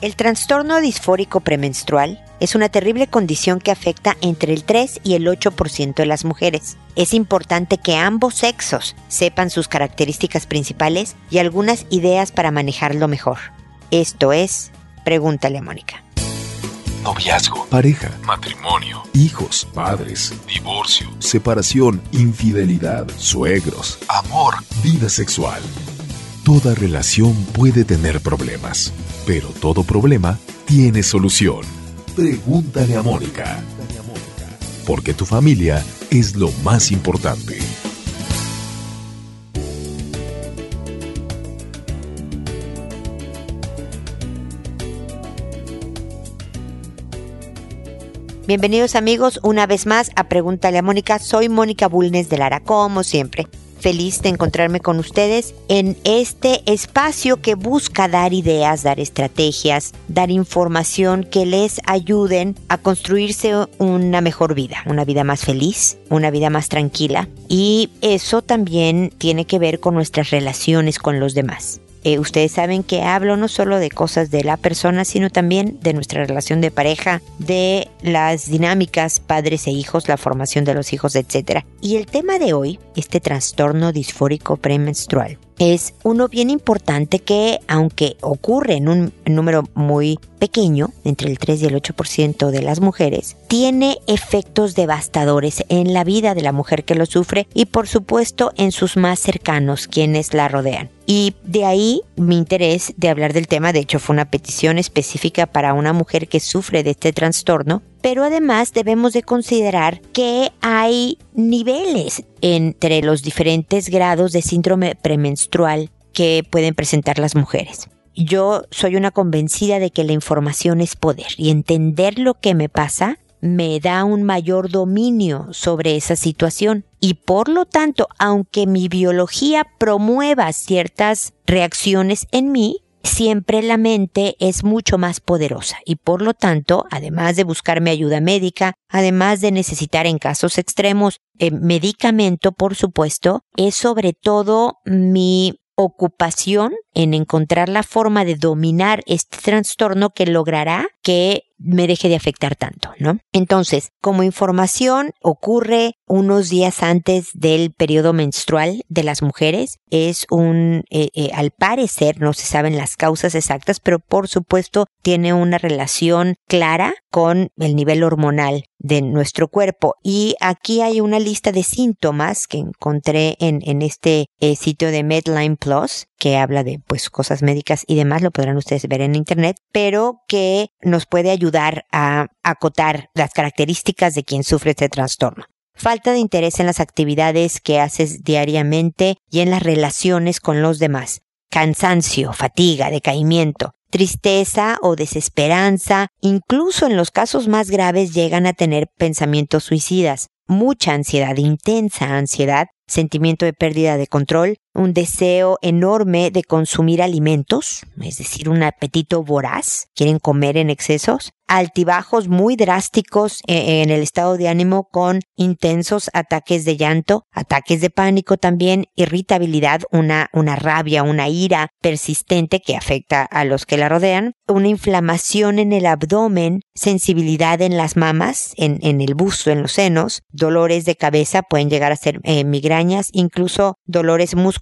El trastorno disfórico premenstrual es una terrible condición que afecta entre el 3 y el 8% de las mujeres. Es importante que ambos sexos sepan sus características principales y algunas ideas para manejarlo mejor. Esto es, pregúntale a Mónica. Noviazgo, pareja, matrimonio, hijos, padres, divorcio, separación, infidelidad, suegros, amor, vida sexual. Toda relación puede tener problemas, pero todo problema tiene solución. Pregúntale a Mónica. Porque tu familia es lo más importante. Bienvenidos amigos una vez más a Pregúntale a Mónica. Soy Mónica Bulnes de Lara, como siempre feliz de encontrarme con ustedes en este espacio que busca dar ideas, dar estrategias, dar información que les ayuden a construirse una mejor vida, una vida más feliz, una vida más tranquila. Y eso también tiene que ver con nuestras relaciones con los demás. Eh, ustedes saben que hablo no solo de cosas de la persona, sino también de nuestra relación de pareja, de las dinámicas padres e hijos, la formación de los hijos, etc. Y el tema de hoy, este trastorno disfórico premenstrual, es uno bien importante que, aunque ocurre en un número muy pequeño, entre el 3 y el 8% de las mujeres, tiene efectos devastadores en la vida de la mujer que lo sufre y por supuesto en sus más cercanos, quienes la rodean. Y de ahí mi interés de hablar del tema, de hecho fue una petición específica para una mujer que sufre de este trastorno, pero además debemos de considerar que hay niveles entre los diferentes grados de síndrome premenstrual que pueden presentar las mujeres. Yo soy una convencida de que la información es poder y entender lo que me pasa me da un mayor dominio sobre esa situación. Y por lo tanto, aunque mi biología promueva ciertas reacciones en mí, siempre la mente es mucho más poderosa. Y por lo tanto, además de buscarme ayuda médica, además de necesitar en casos extremos eh, medicamento, por supuesto, es sobre todo mi ocupación en encontrar la forma de dominar este trastorno que logrará que me deje de afectar tanto, ¿no? Entonces, como información, ocurre unos días antes del periodo menstrual de las mujeres. Es un, eh, eh, al parecer, no se saben las causas exactas, pero por supuesto tiene una relación clara con el nivel hormonal de nuestro cuerpo. Y aquí hay una lista de síntomas que encontré en, en este eh, sitio de Medline Plus, que habla de pues cosas médicas y demás, lo podrán ustedes ver en internet, pero que nos puede ayudar a acotar las características de quien sufre este trastorno. Falta de interés en las actividades que haces diariamente y en las relaciones con los demás. Cansancio, fatiga, decaimiento, tristeza o desesperanza, incluso en los casos más graves llegan a tener pensamientos suicidas, mucha ansiedad, intensa ansiedad, sentimiento de pérdida de control, un deseo enorme de consumir alimentos, es decir, un apetito voraz, quieren comer en excesos, altibajos muy drásticos eh, en el estado de ánimo con intensos ataques de llanto, ataques de pánico también, irritabilidad, una, una rabia, una ira persistente que afecta a los que la rodean, una inflamación en el abdomen, sensibilidad en las mamas, en, en el busto, en los senos, dolores de cabeza, pueden llegar a ser eh, migrañas, incluso dolores musculares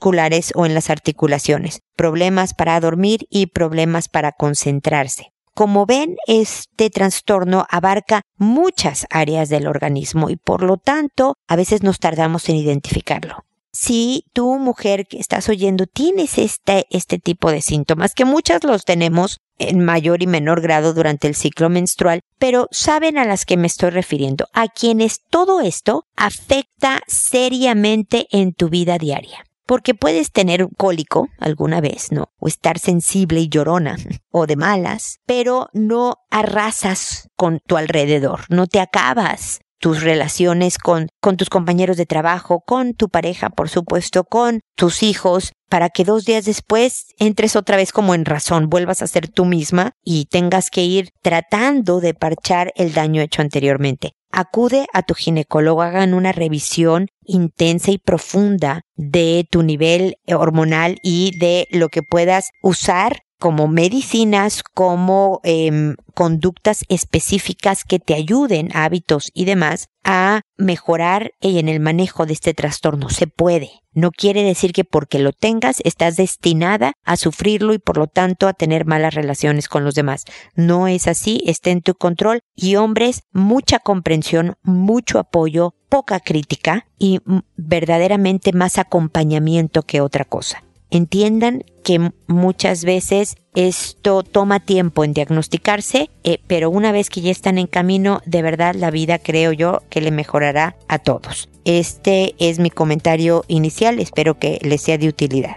o en las articulaciones, problemas para dormir y problemas para concentrarse. Como ven, este trastorno abarca muchas áreas del organismo y por lo tanto a veces nos tardamos en identificarlo. Si tú, mujer que estás oyendo, tienes este, este tipo de síntomas, que muchas los tenemos en mayor y menor grado durante el ciclo menstrual, pero saben a las que me estoy refiriendo, a quienes todo esto afecta seriamente en tu vida diaria porque puedes tener un cólico alguna vez, ¿no? O estar sensible y llorona o de malas, pero no arrasas con tu alrededor, no te acabas tus relaciones con, con tus compañeros de trabajo, con tu pareja, por supuesto, con tus hijos, para que dos días después entres otra vez como en razón, vuelvas a ser tú misma y tengas que ir tratando de parchar el daño hecho anteriormente. Acude a tu ginecólogo, hagan una revisión intensa y profunda de tu nivel hormonal y de lo que puedas usar como medicinas, como em, conductas específicas que te ayuden, hábitos y demás, a mejorar en el manejo de este trastorno. Se puede. No quiere decir que porque lo tengas estás destinada a sufrirlo y por lo tanto a tener malas relaciones con los demás. No es así, está en tu control y hombres, mucha comprensión, mucho apoyo, poca crítica y verdaderamente más acompañamiento que otra cosa. Entiendan que muchas veces esto toma tiempo en diagnosticarse, eh, pero una vez que ya están en camino, de verdad la vida creo yo que le mejorará a todos. Este es mi comentario inicial, espero que les sea de utilidad.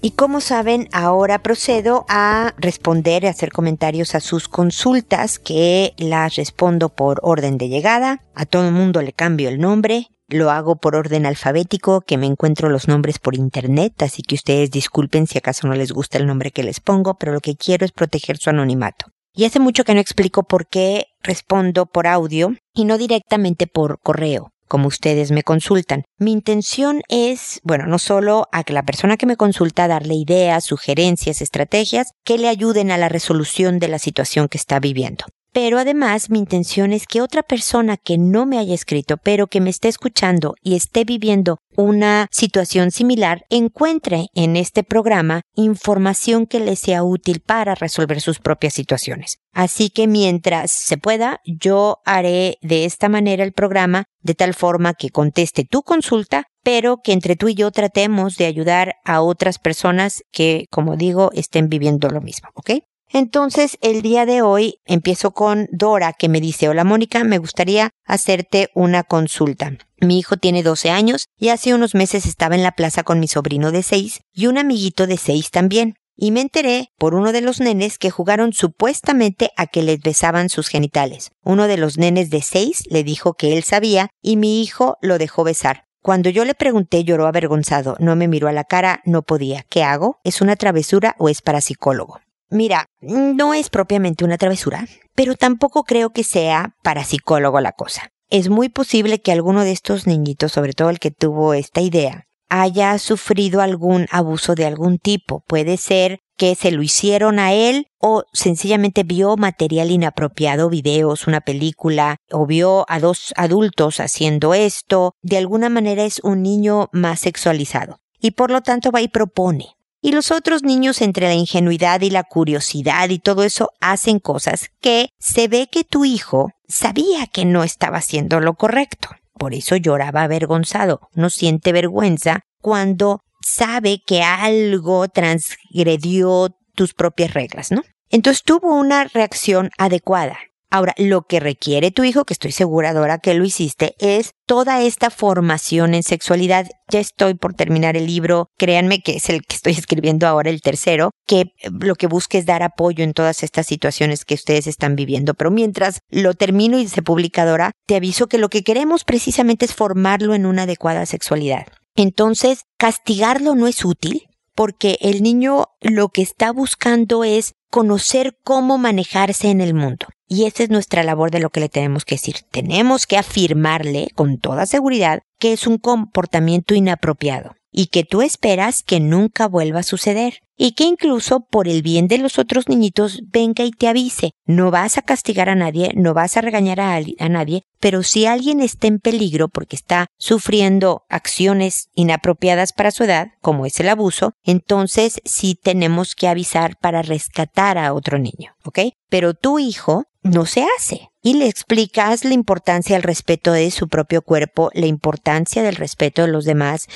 Y como saben, ahora procedo a responder y hacer comentarios a sus consultas que las respondo por orden de llegada. A todo el mundo le cambio el nombre. Lo hago por orden alfabético, que me encuentro los nombres por internet, así que ustedes disculpen si acaso no les gusta el nombre que les pongo, pero lo que quiero es proteger su anonimato. Y hace mucho que no explico por qué respondo por audio y no directamente por correo como ustedes me consultan. Mi intención es, bueno, no solo a que la persona que me consulta darle ideas, sugerencias, estrategias que le ayuden a la resolución de la situación que está viviendo. Pero además mi intención es que otra persona que no me haya escrito, pero que me esté escuchando y esté viviendo una situación similar, encuentre en este programa información que le sea útil para resolver sus propias situaciones. Así que mientras se pueda, yo haré de esta manera el programa de tal forma que conteste tu consulta, pero que entre tú y yo tratemos de ayudar a otras personas que, como digo, estén viviendo lo mismo, ¿ok? Entonces, el día de hoy empiezo con Dora, que me dice, hola Mónica, me gustaría hacerte una consulta. Mi hijo tiene 12 años y hace unos meses estaba en la plaza con mi sobrino de 6 y un amiguito de 6 también. Y me enteré por uno de los nenes que jugaron supuestamente a que les besaban sus genitales. Uno de los nenes de 6 le dijo que él sabía y mi hijo lo dejó besar. Cuando yo le pregunté lloró avergonzado, no me miró a la cara, no podía. ¿Qué hago? ¿Es una travesura o es para psicólogo? Mira, no es propiamente una travesura, pero tampoco creo que sea para psicólogo la cosa. Es muy posible que alguno de estos niñitos, sobre todo el que tuvo esta idea, haya sufrido algún abuso de algún tipo. Puede ser que se lo hicieron a él o sencillamente vio material inapropiado, videos, una película, o vio a dos adultos haciendo esto. De alguna manera es un niño más sexualizado. Y por lo tanto va y propone. Y los otros niños entre la ingenuidad y la curiosidad y todo eso hacen cosas que se ve que tu hijo sabía que no estaba haciendo lo correcto. Por eso lloraba avergonzado. No siente vergüenza cuando sabe que algo transgredió tus propias reglas, ¿no? Entonces tuvo una reacción adecuada. Ahora, lo que requiere tu hijo, que estoy segura, Dora, que lo hiciste, es toda esta formación en sexualidad. Ya estoy por terminar el libro, créanme que es el que estoy escribiendo ahora, el tercero, que eh, lo que busque es dar apoyo en todas estas situaciones que ustedes están viviendo. Pero mientras lo termino y se publica, Dora, te aviso que lo que queremos precisamente es formarlo en una adecuada sexualidad. Entonces, castigarlo no es útil porque el niño lo que está buscando es conocer cómo manejarse en el mundo. Y esa es nuestra labor de lo que le tenemos que decir. Tenemos que afirmarle con toda seguridad que es un comportamiento inapropiado y que tú esperas que nunca vuelva a suceder y que incluso por el bien de los otros niñitos venga y te avise. No vas a castigar a nadie, no vas a regañar a, a, nadie, pero si alguien está en peligro porque está sufriendo acciones inapropiadas para su edad, como es el abuso, entonces sí tenemos que avisar para rescatar a otro niño, ¿ok? Pero tu hijo no se hace. Y le explicas la importancia del respeto de su propio cuerpo, la importancia del respeto de los demás,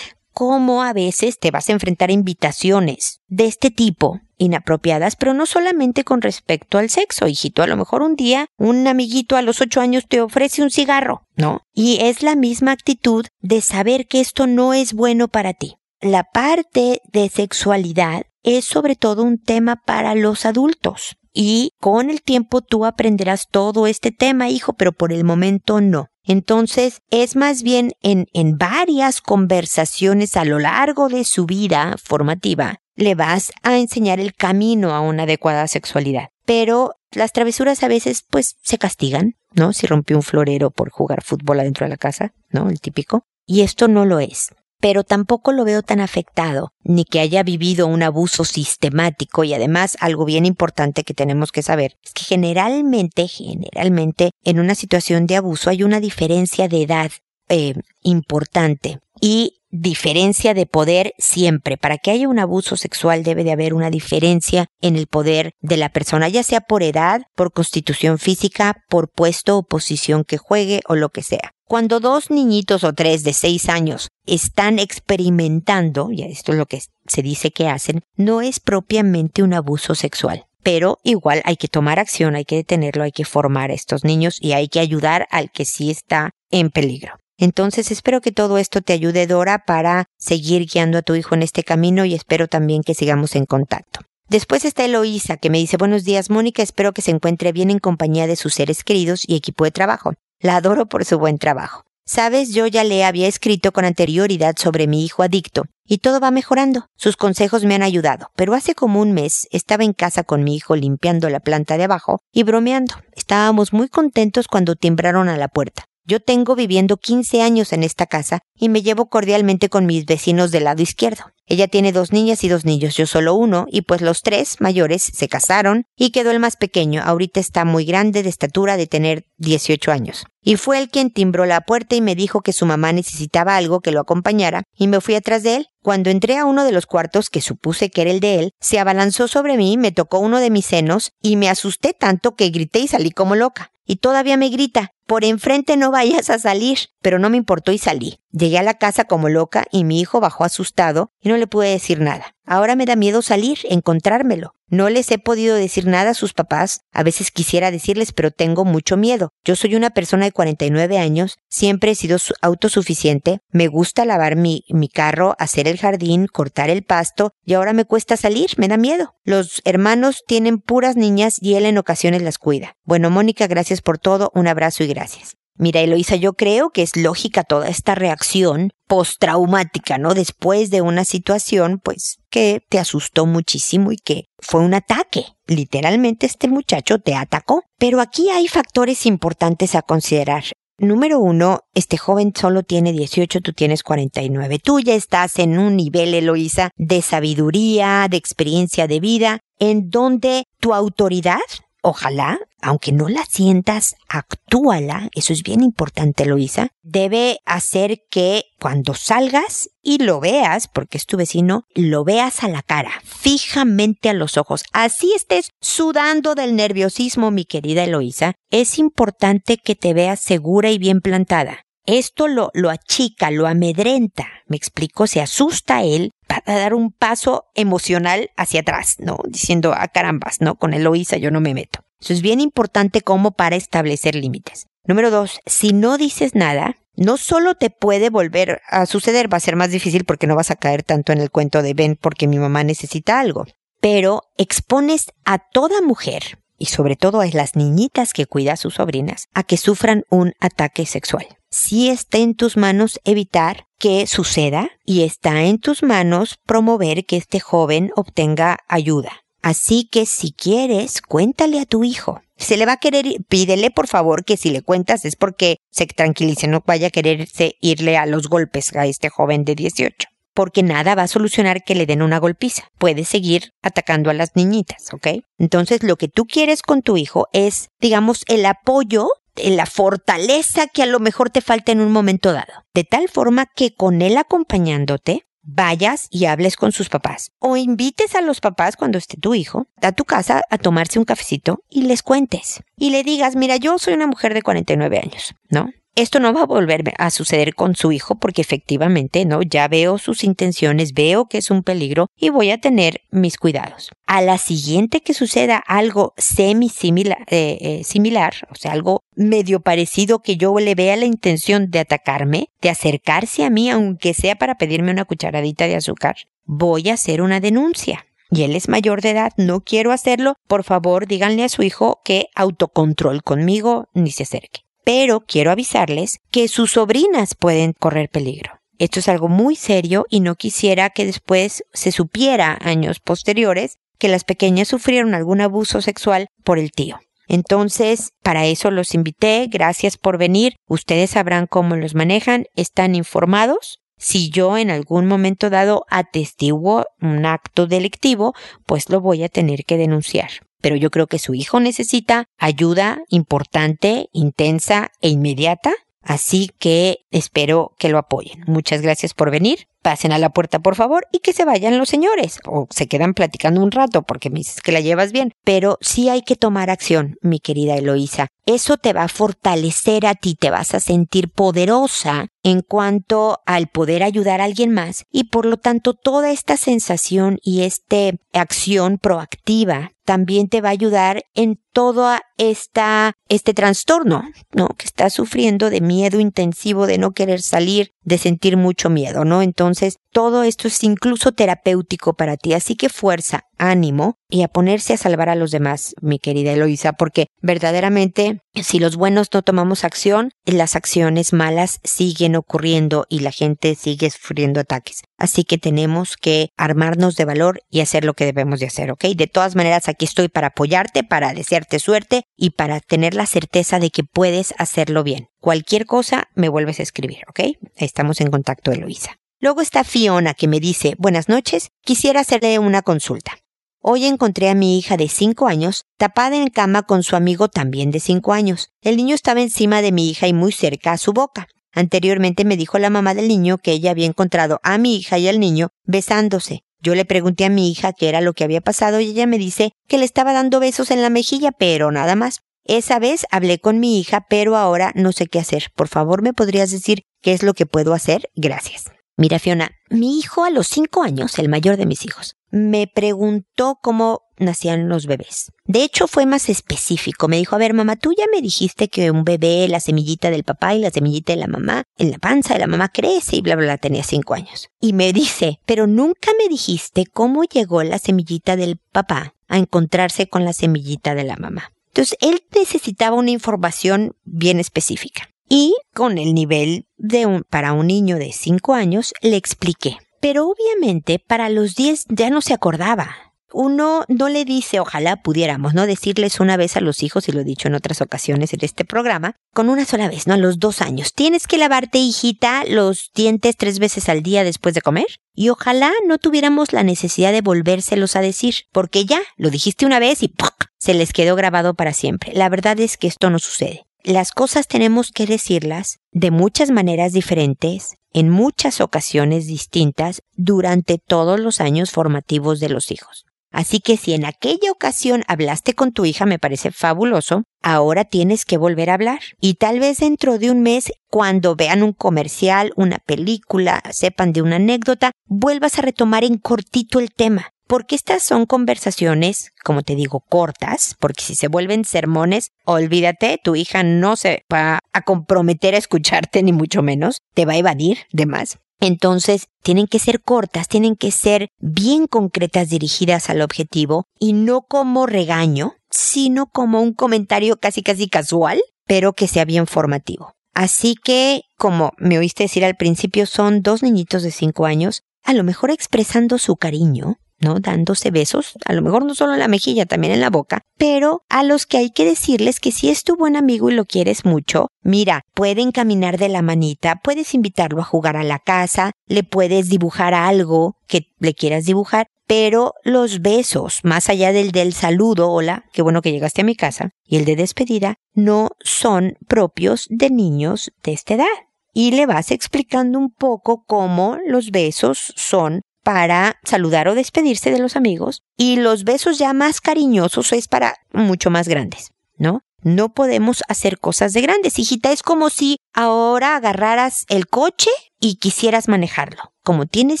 cómo a veces te vas a enfrentar a invitaciones de este tipo inapropiadas, pero no solamente con respecto al sexo, hijito. A lo mejor un día un amiguito a los ocho años te ofrece un cigarro, ¿no? Y es la misma actitud de saber que esto no es bueno para ti. La parte de sexualidad es sobre todo un tema para los adultos. Y con el tiempo tú aprenderás todo este tema, hijo, pero por el momento no. Entonces, es más bien en, en varias conversaciones a lo largo de su vida formativa, le vas a enseñar el camino a una adecuada sexualidad. Pero las travesuras a veces, pues, se castigan, ¿no? Si rompió un florero por jugar fútbol adentro de la casa, ¿no? El típico. Y esto no lo es. Pero tampoco lo veo tan afectado, ni que haya vivido un abuso sistemático y además algo bien importante que tenemos que saber es que generalmente, generalmente en una situación de abuso hay una diferencia de edad eh, importante y diferencia de poder siempre. Para que haya un abuso sexual debe de haber una diferencia en el poder de la persona, ya sea por edad, por constitución física, por puesto o posición que juegue o lo que sea. Cuando dos niñitos o tres de seis años están experimentando, y esto es lo que se dice que hacen, no es propiamente un abuso sexual. Pero igual hay que tomar acción, hay que detenerlo, hay que formar a estos niños y hay que ayudar al que sí está en peligro. Entonces espero que todo esto te ayude, Dora, para seguir guiando a tu hijo en este camino y espero también que sigamos en contacto. Después está Eloísa, que me dice buenos días, Mónica, espero que se encuentre bien en compañía de sus seres queridos y equipo de trabajo. La adoro por su buen trabajo. Sabes, yo ya le había escrito con anterioridad sobre mi hijo adicto, y todo va mejorando. Sus consejos me han ayudado, pero hace como un mes estaba en casa con mi hijo limpiando la planta de abajo y bromeando. Estábamos muy contentos cuando timbraron a la puerta. Yo tengo viviendo 15 años en esta casa y me llevo cordialmente con mis vecinos del lado izquierdo. Ella tiene dos niñas y dos niños, yo solo uno, y pues los tres mayores se casaron y quedó el más pequeño. Ahorita está muy grande de estatura de tener 18 años. Y fue él quien timbró la puerta y me dijo que su mamá necesitaba algo que lo acompañara, y me fui atrás de él. Cuando entré a uno de los cuartos, que supuse que era el de él, se abalanzó sobre mí, me tocó uno de mis senos, y me asusté tanto que grité y salí como loca. Y todavía me grita, por enfrente no vayas a salir, pero no me importó y salí. Llegué a la casa como loca y mi hijo bajó asustado y no le pude decir nada. Ahora me da miedo salir, encontrármelo. No les he podido decir nada a sus papás. A veces quisiera decirles, pero tengo mucho miedo. Yo soy una persona de 49 años, siempre he sido autosuficiente, me gusta lavar mi, mi carro, hacer el jardín, cortar el pasto, y ahora me cuesta salir, me da miedo. Los hermanos tienen puras niñas y él en ocasiones las cuida. Bueno, Mónica, gracias por todo, un abrazo y gracias. Mira, Eloisa, yo creo que es lógica toda esta reacción postraumática, ¿no? Después de una situación, pues, que te asustó muchísimo y que fue un ataque. Literalmente este muchacho te atacó. Pero aquí hay factores importantes a considerar. Número uno, este joven solo tiene 18, tú tienes 49. Tú ya estás en un nivel, Eloisa, de sabiduría, de experiencia de vida, en donde tu autoridad Ojalá, aunque no la sientas, actúala, eso es bien importante, Luisa, debe hacer que cuando salgas y lo veas, porque es tu vecino, lo veas a la cara, fijamente a los ojos. Así estés sudando del nerviosismo, mi querida Eloisa, es importante que te veas segura y bien plantada. Esto lo, lo achica, lo amedrenta, me explico, se asusta él para dar un paso emocional hacia atrás, ¿no? Diciendo, ah, carambas, ¿no? Con Eloísa yo no me meto. Eso es bien importante como para establecer límites. Número dos, si no dices nada, no solo te puede volver a suceder, va a ser más difícil porque no vas a caer tanto en el cuento de ven porque mi mamá necesita algo, pero expones a toda mujer, y sobre todo a las niñitas que cuida a sus sobrinas, a que sufran un ataque sexual sí está en tus manos evitar que suceda y está en tus manos promover que este joven obtenga ayuda. Así que si quieres, cuéntale a tu hijo. Se le va a querer, pídele por favor que si le cuentas es porque se tranquilice, no vaya a quererse irle a los golpes a este joven de 18. Porque nada va a solucionar que le den una golpiza. Puede seguir atacando a las niñitas, ¿ok? Entonces lo que tú quieres con tu hijo es, digamos, el apoyo la fortaleza que a lo mejor te falta en un momento dado. De tal forma que con él acompañándote, vayas y hables con sus papás. O invites a los papás cuando esté tu hijo a tu casa a tomarse un cafecito y les cuentes. Y le digas, mira, yo soy una mujer de 49 años, ¿no? Esto no va a volver a suceder con su hijo porque efectivamente, ¿no? Ya veo sus intenciones, veo que es un peligro y voy a tener mis cuidados. A la siguiente que suceda algo semi similar, eh, eh, similar, o sea, algo medio parecido que yo le vea la intención de atacarme, de acercarse a mí, aunque sea para pedirme una cucharadita de azúcar, voy a hacer una denuncia y él es mayor de edad, no quiero hacerlo, por favor díganle a su hijo que autocontrol conmigo ni se acerque pero quiero avisarles que sus sobrinas pueden correr peligro. Esto es algo muy serio y no quisiera que después se supiera años posteriores que las pequeñas sufrieron algún abuso sexual por el tío. Entonces, para eso los invité, gracias por venir, ustedes sabrán cómo los manejan, están informados. si yo en algún momento dado atestiguo un acto delictivo, pues lo voy a tener que denunciar. Pero yo creo que su hijo necesita ayuda importante, intensa e inmediata Así que espero que lo apoyen. Muchas gracias por venir. Pasen a la puerta, por favor, y que se vayan los señores. O se quedan platicando un rato porque me dices que la llevas bien. Pero sí hay que tomar acción, mi querida Eloísa. Eso te va a fortalecer a ti, te vas a sentir poderosa en cuanto al poder ayudar a alguien más y por lo tanto toda esta sensación y esta acción proactiva también te va a ayudar en todo esta, este trastorno, ¿no? Que estás sufriendo de miedo intensivo, de no querer salir, de sentir mucho miedo, ¿no? Entonces, todo esto es incluso terapéutico para ti, así que fuerza, ánimo y a ponerse a salvar a los demás, mi querida Eloisa, porque verdaderamente si los buenos no tomamos acción, las acciones malas siguen ocurriendo y la gente sigue sufriendo ataques. Así que tenemos que armarnos de valor y hacer lo que debemos de hacer, ¿ok? De todas maneras, aquí estoy para apoyarte, para desearte suerte y para tener la certeza de que puedes hacerlo bien. Cualquier cosa, me vuelves a escribir, ¿ok? Estamos en contacto, Eloisa. Luego está Fiona que me dice, buenas noches, quisiera hacerle una consulta. Hoy encontré a mi hija de 5 años tapada en cama con su amigo también de 5 años. El niño estaba encima de mi hija y muy cerca a su boca. Anteriormente me dijo la mamá del niño que ella había encontrado a mi hija y al niño besándose. Yo le pregunté a mi hija qué era lo que había pasado y ella me dice que le estaba dando besos en la mejilla, pero nada más. Esa vez hablé con mi hija, pero ahora no sé qué hacer. Por favor, ¿me podrías decir qué es lo que puedo hacer? Gracias. Mira, Fiona, mi hijo a los cinco años, el mayor de mis hijos, me preguntó cómo nacían los bebés. De hecho, fue más específico. Me dijo, a ver, mamá, tú ya me dijiste que un bebé, la semillita del papá y la semillita de la mamá, en la panza de la mamá crece y bla, bla, bla, tenía cinco años. Y me dice, pero nunca me dijiste cómo llegó la semillita del papá a encontrarse con la semillita de la mamá. Entonces, él necesitaba una información bien específica. Y con el nivel de un, para un niño de 5 años le expliqué. Pero obviamente para los 10 ya no se acordaba. Uno no le dice, ojalá pudiéramos, ¿no? Decirles una vez a los hijos, y lo he dicho en otras ocasiones en este programa, con una sola vez, ¿no? A los dos años. Tienes que lavarte, hijita, los dientes tres veces al día después de comer. Y ojalá no tuviéramos la necesidad de volvérselos a decir, porque ya lo dijiste una vez y ¡puc! se les quedó grabado para siempre. La verdad es que esto no sucede las cosas tenemos que decirlas de muchas maneras diferentes, en muchas ocasiones distintas, durante todos los años formativos de los hijos. Así que si en aquella ocasión hablaste con tu hija, me parece fabuloso, ahora tienes que volver a hablar. Y tal vez dentro de un mes, cuando vean un comercial, una película, sepan de una anécdota, vuelvas a retomar en cortito el tema porque estas son conversaciones, como te digo, cortas, porque si se vuelven sermones, olvídate, tu hija no se va a comprometer a escucharte, ni mucho menos, te va a evadir de más. Entonces, tienen que ser cortas, tienen que ser bien concretas dirigidas al objetivo y no como regaño, sino como un comentario casi casi casual, pero que sea bien formativo. Así que, como me oíste decir al principio, son dos niñitos de cinco años, a lo mejor expresando su cariño, ¿no? Dándose besos, a lo mejor no solo en la mejilla, también en la boca, pero a los que hay que decirles que si es tu buen amigo y lo quieres mucho, mira, pueden caminar de la manita, puedes invitarlo a jugar a la casa, le puedes dibujar algo que le quieras dibujar, pero los besos, más allá del del saludo, hola, qué bueno que llegaste a mi casa, y el de despedida, no son propios de niños de esta edad y le vas explicando un poco cómo los besos son para saludar o despedirse de los amigos y los besos ya más cariñosos es para mucho más grandes, ¿no? No podemos hacer cosas de grandes, hijita. Es como si ahora agarraras el coche y quisieras manejarlo. Como tienes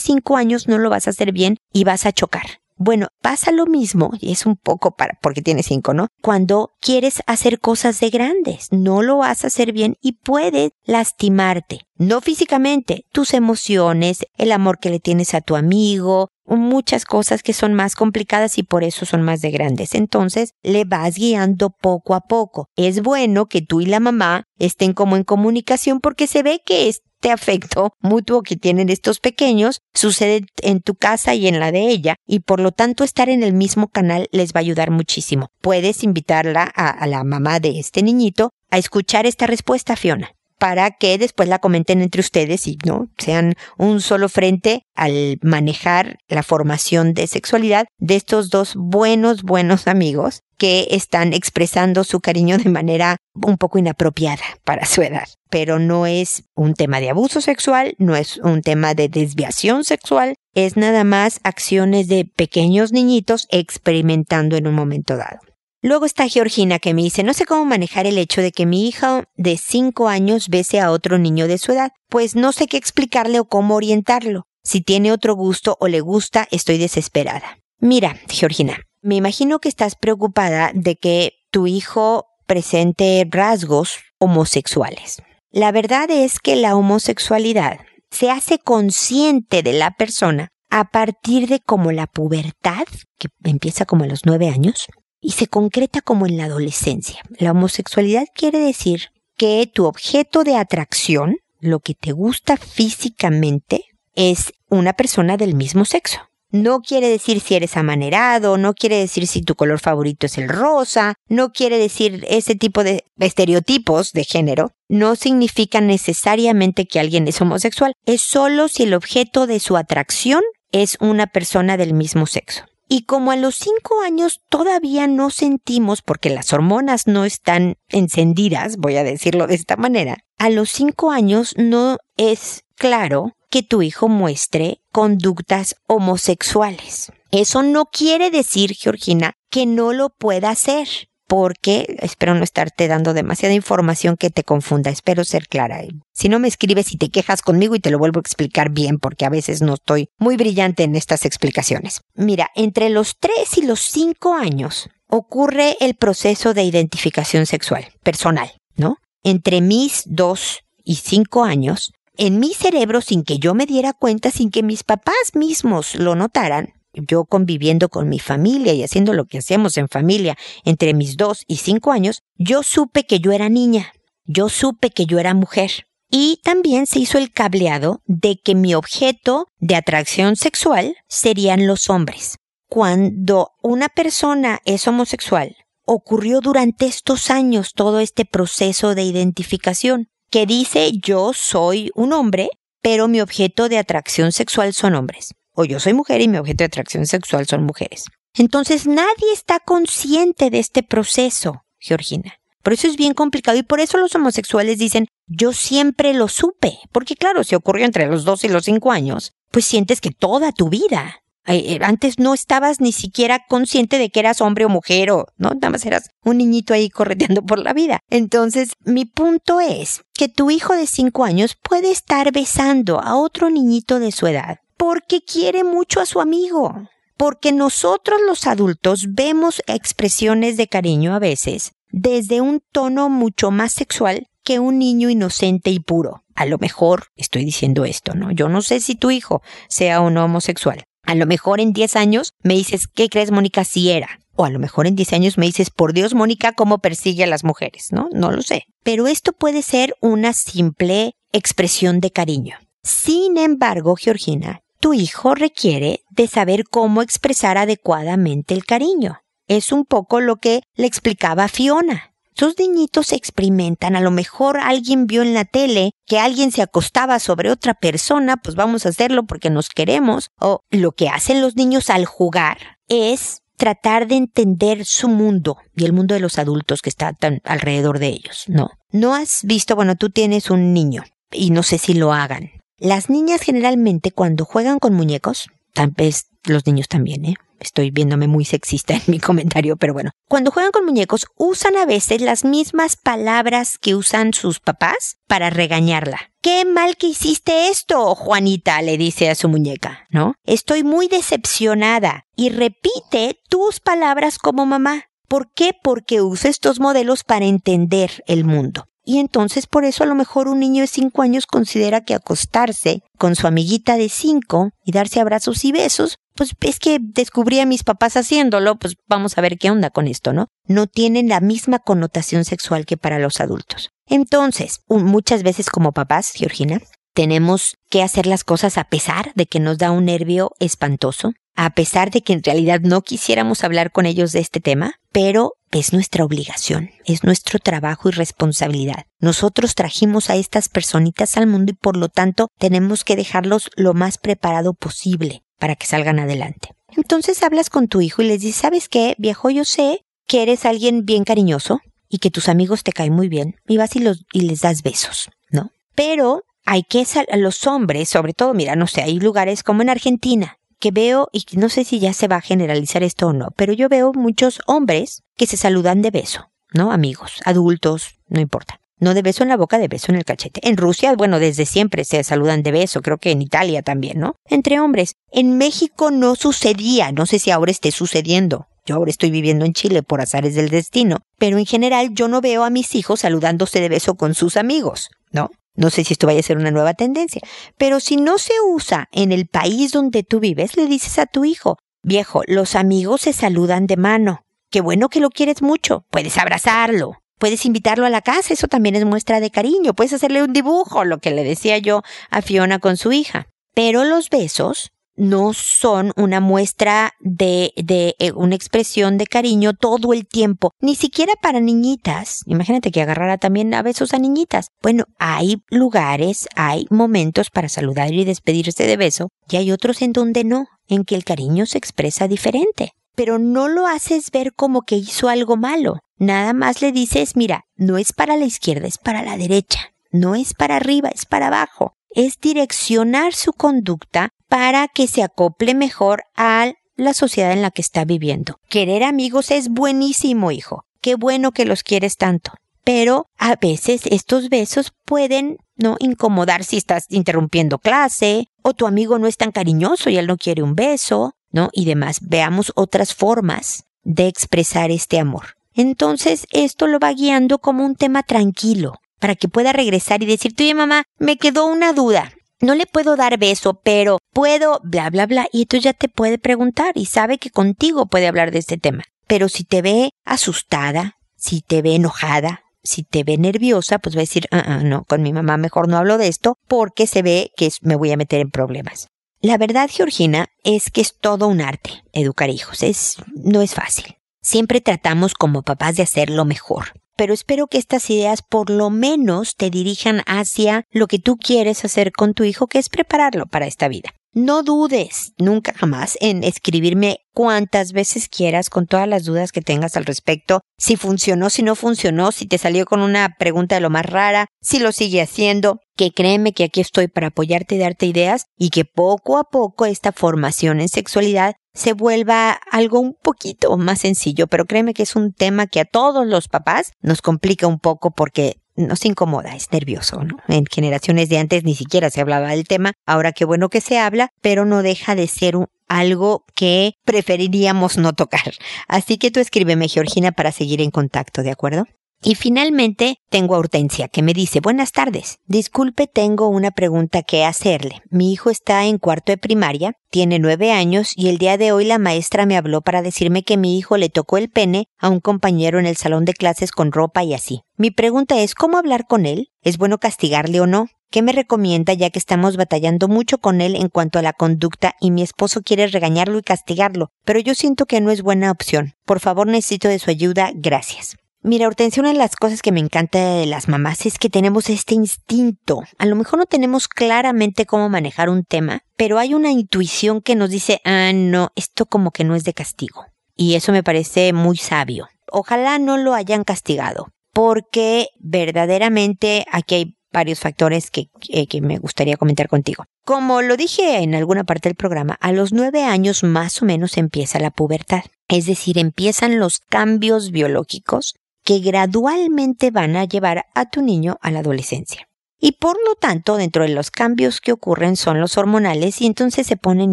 cinco años, no lo vas a hacer bien y vas a chocar. Bueno, pasa lo mismo, y es un poco para, porque tienes cinco, ¿no? Cuando quieres hacer cosas de grandes, no lo vas a hacer bien y puede lastimarte. No físicamente, tus emociones, el amor que le tienes a tu amigo, muchas cosas que son más complicadas y por eso son más de grandes. Entonces, le vas guiando poco a poco. Es bueno que tú y la mamá estén como en comunicación porque se ve que es este afecto mutuo que tienen estos pequeños sucede en tu casa y en la de ella y por lo tanto estar en el mismo canal les va a ayudar muchísimo. Puedes invitarla a, a la mamá de este niñito a escuchar esta respuesta, Fiona para que después la comenten entre ustedes y no sean un solo frente al manejar la formación de sexualidad de estos dos buenos, buenos amigos que están expresando su cariño de manera un poco inapropiada para su edad. Pero no es un tema de abuso sexual, no es un tema de desviación sexual, es nada más acciones de pequeños niñitos experimentando en un momento dado. Luego está Georgina que me dice, no sé cómo manejar el hecho de que mi hija de 5 años bese a otro niño de su edad, pues no sé qué explicarle o cómo orientarlo. Si tiene otro gusto o le gusta, estoy desesperada. Mira, Georgina, me imagino que estás preocupada de que tu hijo presente rasgos homosexuales. La verdad es que la homosexualidad se hace consciente de la persona a partir de como la pubertad, que empieza como a los nueve años, y se concreta como en la adolescencia. La homosexualidad quiere decir que tu objeto de atracción, lo que te gusta físicamente, es una persona del mismo sexo. No quiere decir si eres amanerado, no quiere decir si tu color favorito es el rosa, no quiere decir ese tipo de estereotipos de género. No significa necesariamente que alguien es homosexual, es solo si el objeto de su atracción es una persona del mismo sexo. Y como a los cinco años todavía no sentimos, porque las hormonas no están encendidas, voy a decirlo de esta manera, a los cinco años no es claro que tu hijo muestre conductas homosexuales. Eso no quiere decir, Georgina, que no lo pueda hacer porque espero no estarte dando demasiada información que te confunda, espero ser clara. Si no me escribes y te quejas conmigo y te lo vuelvo a explicar bien, porque a veces no estoy muy brillante en estas explicaciones. Mira, entre los 3 y los 5 años ocurre el proceso de identificación sexual, personal, ¿no? Entre mis 2 y 5 años, en mi cerebro, sin que yo me diera cuenta, sin que mis papás mismos lo notaran, yo conviviendo con mi familia y haciendo lo que hacemos en familia entre mis dos y cinco años, yo supe que yo era niña, yo supe que yo era mujer. Y también se hizo el cableado de que mi objeto de atracción sexual serían los hombres. Cuando una persona es homosexual, ocurrió durante estos años todo este proceso de identificación, que dice yo soy un hombre, pero mi objeto de atracción sexual son hombres o yo soy mujer y mi objeto de atracción sexual son mujeres. Entonces nadie está consciente de este proceso, Georgina. Por eso es bien complicado y por eso los homosexuales dicen, yo siempre lo supe. Porque claro, si ocurrió entre los dos y los cinco años, pues sientes que toda tu vida. Eh, antes no estabas ni siquiera consciente de que eras hombre o mujer o, ¿no? Nada más eras un niñito ahí correteando por la vida. Entonces, mi punto es que tu hijo de cinco años puede estar besando a otro niñito de su edad porque quiere mucho a su amigo. Porque nosotros los adultos vemos expresiones de cariño a veces desde un tono mucho más sexual que un niño inocente y puro. A lo mejor estoy diciendo esto, ¿no? Yo no sé si tu hijo sea o no homosexual. A lo mejor en 10 años me dices, ¿qué crees, Mónica? Si era. O a lo mejor en 10 años me dices, por Dios, Mónica, ¿cómo persigue a las mujeres? ¿No? No lo sé. Pero esto puede ser una simple expresión de cariño. Sin embargo, Georgina, tu hijo requiere de saber cómo expresar adecuadamente el cariño. Es un poco lo que le explicaba Fiona. Sus niñitos experimentan, a lo mejor alguien vio en la tele que alguien se acostaba sobre otra persona, pues vamos a hacerlo porque nos queremos. O lo que hacen los niños al jugar es tratar de entender su mundo y el mundo de los adultos que está tan alrededor de ellos. No. No has visto, bueno, tú tienes un niño y no sé si lo hagan. Las niñas generalmente cuando juegan con muñecos, tal vez los niños también, ¿eh? Estoy viéndome muy sexista en mi comentario, pero bueno. Cuando juegan con muñecos, usan a veces las mismas palabras que usan sus papás para regañarla. Qué mal que hiciste esto, Juanita, le dice a su muñeca, ¿no? Estoy muy decepcionada. Y repite tus palabras como mamá. ¿Por qué? Porque usa estos modelos para entender el mundo. Y entonces por eso a lo mejor un niño de 5 años considera que acostarse con su amiguita de 5 y darse abrazos y besos, pues es que descubrí a mis papás haciéndolo, pues vamos a ver qué onda con esto, ¿no? No tienen la misma connotación sexual que para los adultos. Entonces, muchas veces como papás, Georgina, tenemos que hacer las cosas a pesar de que nos da un nervio espantoso, a pesar de que en realidad no quisiéramos hablar con ellos de este tema, pero es nuestra obligación, es nuestro trabajo y responsabilidad. Nosotros trajimos a estas personitas al mundo y por lo tanto tenemos que dejarlos lo más preparado posible para que salgan adelante. Entonces hablas con tu hijo y les dices, ¿sabes qué, viejo? Yo sé que eres alguien bien cariñoso y que tus amigos te caen muy bien y vas y, los, y les das besos, ¿no? Pero hay que, los hombres, sobre todo, mira, no sé, hay lugares como en Argentina, que veo, y no sé si ya se va a generalizar esto o no, pero yo veo muchos hombres que se saludan de beso, ¿no? Amigos, adultos, no importa. No de beso en la boca, de beso en el cachete. En Rusia, bueno, desde siempre se saludan de beso, creo que en Italia también, ¿no? Entre hombres. En México no sucedía, no sé si ahora esté sucediendo. Yo ahora estoy viviendo en Chile por azares del destino, pero en general yo no veo a mis hijos saludándose de beso con sus amigos, ¿no? No sé si esto vaya a ser una nueva tendencia, pero si no se usa en el país donde tú vives, le dices a tu hijo, viejo, los amigos se saludan de mano. Qué bueno que lo quieres mucho. Puedes abrazarlo. Puedes invitarlo a la casa, eso también es muestra de cariño. Puedes hacerle un dibujo, lo que le decía yo a Fiona con su hija. Pero los besos no son una muestra de, de eh, una expresión de cariño todo el tiempo, ni siquiera para niñitas. Imagínate que agarrara también a besos a niñitas. Bueno, hay lugares, hay momentos para saludar y despedirse de beso, y hay otros en donde no, en que el cariño se expresa diferente. Pero no lo haces ver como que hizo algo malo. Nada más le dices, mira, no es para la izquierda, es para la derecha. No es para arriba, es para abajo es direccionar su conducta para que se acople mejor a la sociedad en la que está viviendo. Querer amigos es buenísimo, hijo. Qué bueno que los quieres tanto. Pero a veces estos besos pueden no incomodar si estás interrumpiendo clase o tu amigo no es tan cariñoso y él no quiere un beso, ¿no? Y demás. Veamos otras formas de expresar este amor. Entonces esto lo va guiando como un tema tranquilo para que pueda regresar y decir, oye mamá, me quedó una duda no le puedo dar beso, pero puedo, bla, bla, bla, y entonces ya te puede preguntar y sabe que contigo puede hablar de este tema. Pero si te ve asustada, si te ve enojada, si te ve nerviosa, pues va a decir, ah, ah, no, con mi mamá mejor no hablo de esto porque se ve que me voy a meter en problemas. La verdad, Georgina, es que es todo un arte educar hijos. Es, no es fácil. Siempre tratamos como papás de hacerlo mejor pero espero que estas ideas por lo menos te dirijan hacia lo que tú quieres hacer con tu hijo, que es prepararlo para esta vida. No dudes nunca jamás en escribirme cuantas veces quieras con todas las dudas que tengas al respecto, si funcionó, si no funcionó, si te salió con una pregunta de lo más rara, si lo sigue haciendo, que créeme que aquí estoy para apoyarte y darte ideas y que poco a poco esta formación en sexualidad se vuelva algo un poquito más sencillo, pero créeme que es un tema que a todos los papás nos complica un poco porque nos incomoda, es nervioso, ¿no? En generaciones de antes ni siquiera se hablaba del tema, ahora qué bueno que se habla, pero no deja de ser algo que preferiríamos no tocar. Así que tú escríbeme, Georgina, para seguir en contacto, ¿de acuerdo? Y finalmente tengo a Hortensia que me dice, buenas tardes. Disculpe, tengo una pregunta que hacerle. Mi hijo está en cuarto de primaria, tiene nueve años y el día de hoy la maestra me habló para decirme que mi hijo le tocó el pene a un compañero en el salón de clases con ropa y así. Mi pregunta es, ¿cómo hablar con él? ¿Es bueno castigarle o no? ¿Qué me recomienda ya que estamos batallando mucho con él en cuanto a la conducta y mi esposo quiere regañarlo y castigarlo, pero yo siento que no es buena opción. Por favor necesito de su ayuda, gracias. Mira, Hortensia, una de las cosas que me encanta de las mamás es que tenemos este instinto. A lo mejor no tenemos claramente cómo manejar un tema, pero hay una intuición que nos dice, ah, no, esto como que no es de castigo. Y eso me parece muy sabio. Ojalá no lo hayan castigado, porque verdaderamente aquí hay varios factores que, que, me gustaría comentar contigo. Como lo dije en alguna parte del programa, a los nueve años más o menos empieza la pubertad. Es decir, empiezan los cambios biológicos que gradualmente van a llevar a tu niño a la adolescencia. Y por lo tanto, dentro de los cambios que ocurren son los hormonales y entonces se ponen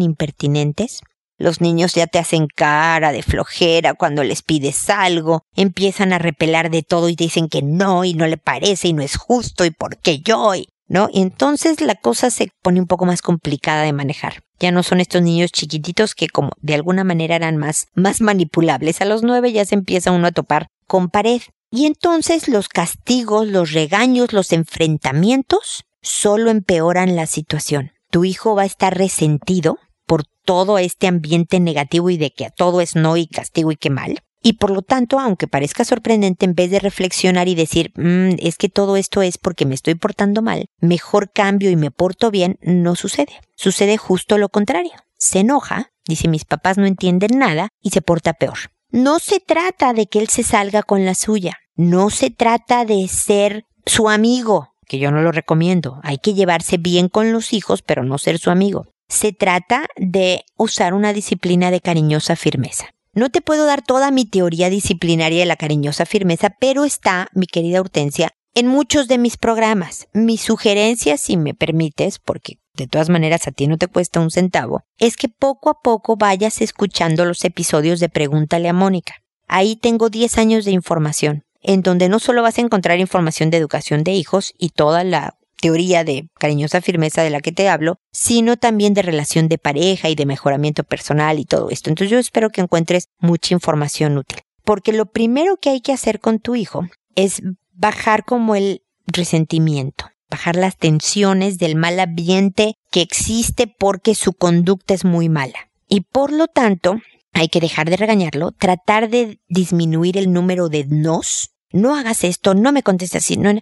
impertinentes. Los niños ya te hacen cara de flojera cuando les pides algo, empiezan a repelar de todo y te dicen que no y no le parece y no es justo y por qué yo y ¿no? Y entonces la cosa se pone un poco más complicada de manejar. Ya no son estos niños chiquititos que como de alguna manera eran más, más manipulables. A los nueve ya se empieza uno a topar con pared. Y entonces los castigos, los regaños, los enfrentamientos solo empeoran la situación. Tu hijo va a estar resentido por todo este ambiente negativo y de que todo es no y castigo y qué mal. Y por lo tanto, aunque parezca sorprendente, en vez de reflexionar y decir, mm, es que todo esto es porque me estoy portando mal, mejor cambio y me porto bien, no sucede. Sucede justo lo contrario. Se enoja, dice mis papás no entienden nada y se porta peor. No se trata de que él se salga con la suya. No se trata de ser su amigo, que yo no lo recomiendo. Hay que llevarse bien con los hijos, pero no ser su amigo. Se trata de usar una disciplina de cariñosa firmeza. No te puedo dar toda mi teoría disciplinaria de la cariñosa firmeza, pero está, mi querida Hortensia, en muchos de mis programas. Mi sugerencia, si me permites, porque de todas maneras a ti no te cuesta un centavo, es que poco a poco vayas escuchando los episodios de Pregúntale a Mónica. Ahí tengo 10 años de información, en donde no solo vas a encontrar información de educación de hijos y toda la teoría de cariñosa firmeza de la que te hablo, sino también de relación de pareja y de mejoramiento personal y todo esto. Entonces yo espero que encuentres mucha información útil. Porque lo primero que hay que hacer con tu hijo es bajar como el resentimiento, bajar las tensiones del mal ambiente que existe porque su conducta es muy mala. Y por lo tanto, hay que dejar de regañarlo, tratar de disminuir el número de nos. No hagas esto, no me contestes así. No,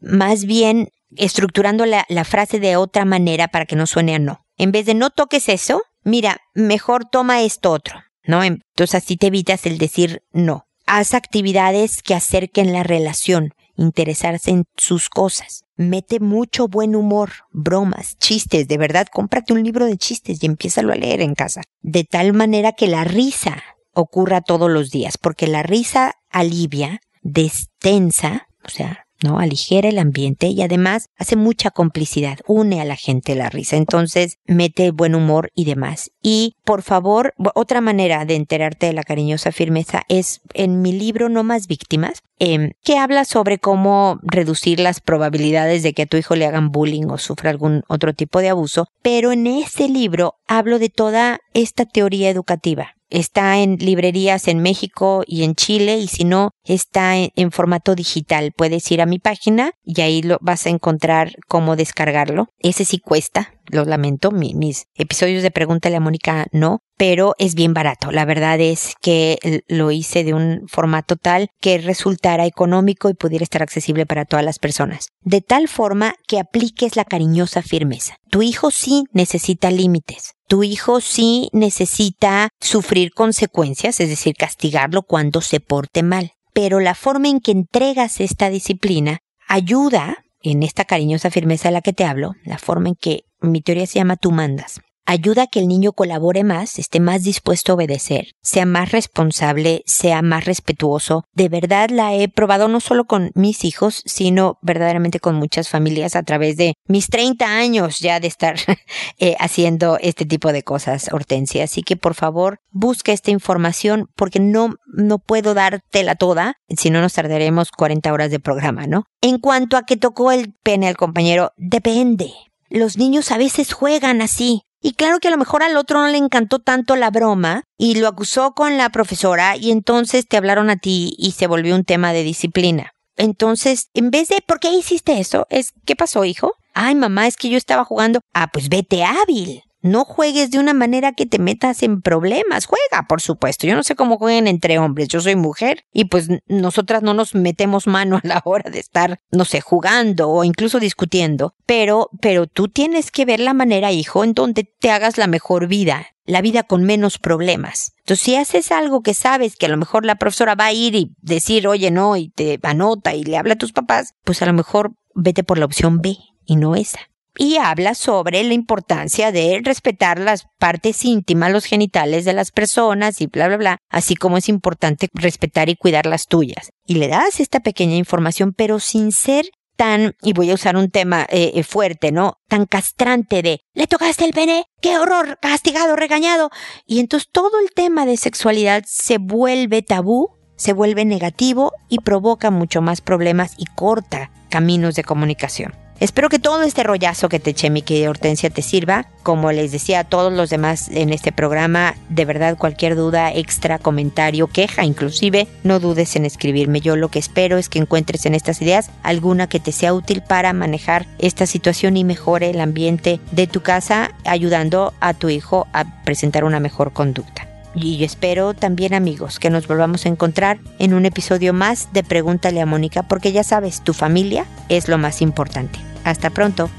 más bien estructurando la, la frase de otra manera para que no suene a no. En vez de no toques eso, mira, mejor toma esto otro, ¿no? Entonces así te evitas el decir no. Haz actividades que acerquen la relación, interesarse en sus cosas. Mete mucho buen humor, bromas, chistes, de verdad, cómprate un libro de chistes y empiézalo a leer en casa. De tal manera que la risa ocurra todos los días, porque la risa alivia, destensa, o sea, ¿no? Aligera el ambiente y además hace mucha complicidad, une a la gente la risa, entonces mete buen humor y demás. Y por favor, otra manera de enterarte de la cariñosa firmeza es en mi libro No más víctimas, em, que habla sobre cómo reducir las probabilidades de que a tu hijo le hagan bullying o sufra algún otro tipo de abuso, pero en ese libro hablo de toda esta teoría educativa Está en librerías en México y en Chile y si no, está en, formato digital. Puedes ir a mi página y ahí lo vas a encontrar cómo descargarlo. Ese sí cuesta, lo lamento, mis episodios de Pregúntale a Mónica no, pero es bien barato. La verdad es que lo hice de un formato tal que resultara económico y pudiera estar accesible para todas las personas. De tal forma que apliques la cariñosa firmeza. Tu hijo sí necesita límites. Tu hijo sí necesita sufrir consecuencias, es decir, castigarlo cuando se porte mal. Pero la forma en que entregas esta disciplina ayuda, en esta cariñosa firmeza de la que te hablo, la forma en que mi teoría se llama tú mandas, ayuda a que el niño colabore más, esté más dispuesto a obedecer, sea más responsable, sea más respetuoso. De verdad la he probado no solo con mis hijos, sino verdaderamente con muchas familias a través de mis 30 años ya de estar eh, haciendo este tipo de cosas, Hortensia. Así que por favor, busca esta información porque no, no puedo dártela toda, si no nos tardaremos 40 horas de programa, ¿no? En cuanto a que tocó el pene al compañero, depende. Los niños a veces juegan así. Y claro que a lo mejor al otro no le encantó tanto la broma y lo acusó con la profesora y entonces te hablaron a ti y se volvió un tema de disciplina. Entonces, en vez de ¿por qué hiciste eso? Es ¿qué pasó, hijo? Ay, mamá, es que yo estaba jugando. Ah, pues vete hábil. No juegues de una manera que te metas en problemas. Juega, por supuesto. Yo no sé cómo jueguen entre hombres. Yo soy mujer y pues nosotras no nos metemos mano a la hora de estar, no sé, jugando o incluso discutiendo. Pero, pero tú tienes que ver la manera, hijo, en donde te hagas la mejor vida. La vida con menos problemas. Entonces, si haces algo que sabes que a lo mejor la profesora va a ir y decir, oye, no, y te anota y le habla a tus papás, pues a lo mejor vete por la opción B y no esa y habla sobre la importancia de respetar las partes íntimas, los genitales de las personas y bla, bla, bla, así como es importante respetar y cuidar las tuyas. Y le das esta pequeña información, pero sin ser tan, y voy a usar un tema eh, eh, fuerte, ¿no? Tan castrante de, le tocaste el pene, qué horror, castigado, regañado. Y entonces todo el tema de sexualidad se vuelve tabú, se vuelve negativo y provoca mucho más problemas y corta caminos de comunicación. Espero que todo este rollazo que te eché, mi querida Hortensia, te sirva. Como les decía a todos los demás en este programa, de verdad cualquier duda, extra, comentario, queja, inclusive, no dudes en escribirme. Yo lo que espero es que encuentres en estas ideas alguna que te sea útil para manejar esta situación y mejore el ambiente de tu casa, ayudando a tu hijo a presentar una mejor conducta. Y espero también amigos que nos volvamos a encontrar en un episodio más de Pregúntale a Mónica, porque ya sabes, tu familia es lo más importante. Hasta pronto.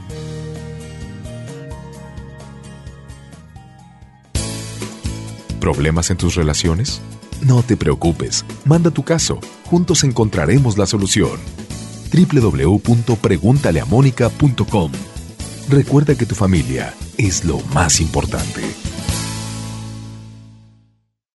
¿Problemas en tus relaciones? No te preocupes, manda tu caso, juntos encontraremos la solución. www.preguntaleamónica.com Recuerda que tu familia es lo más importante.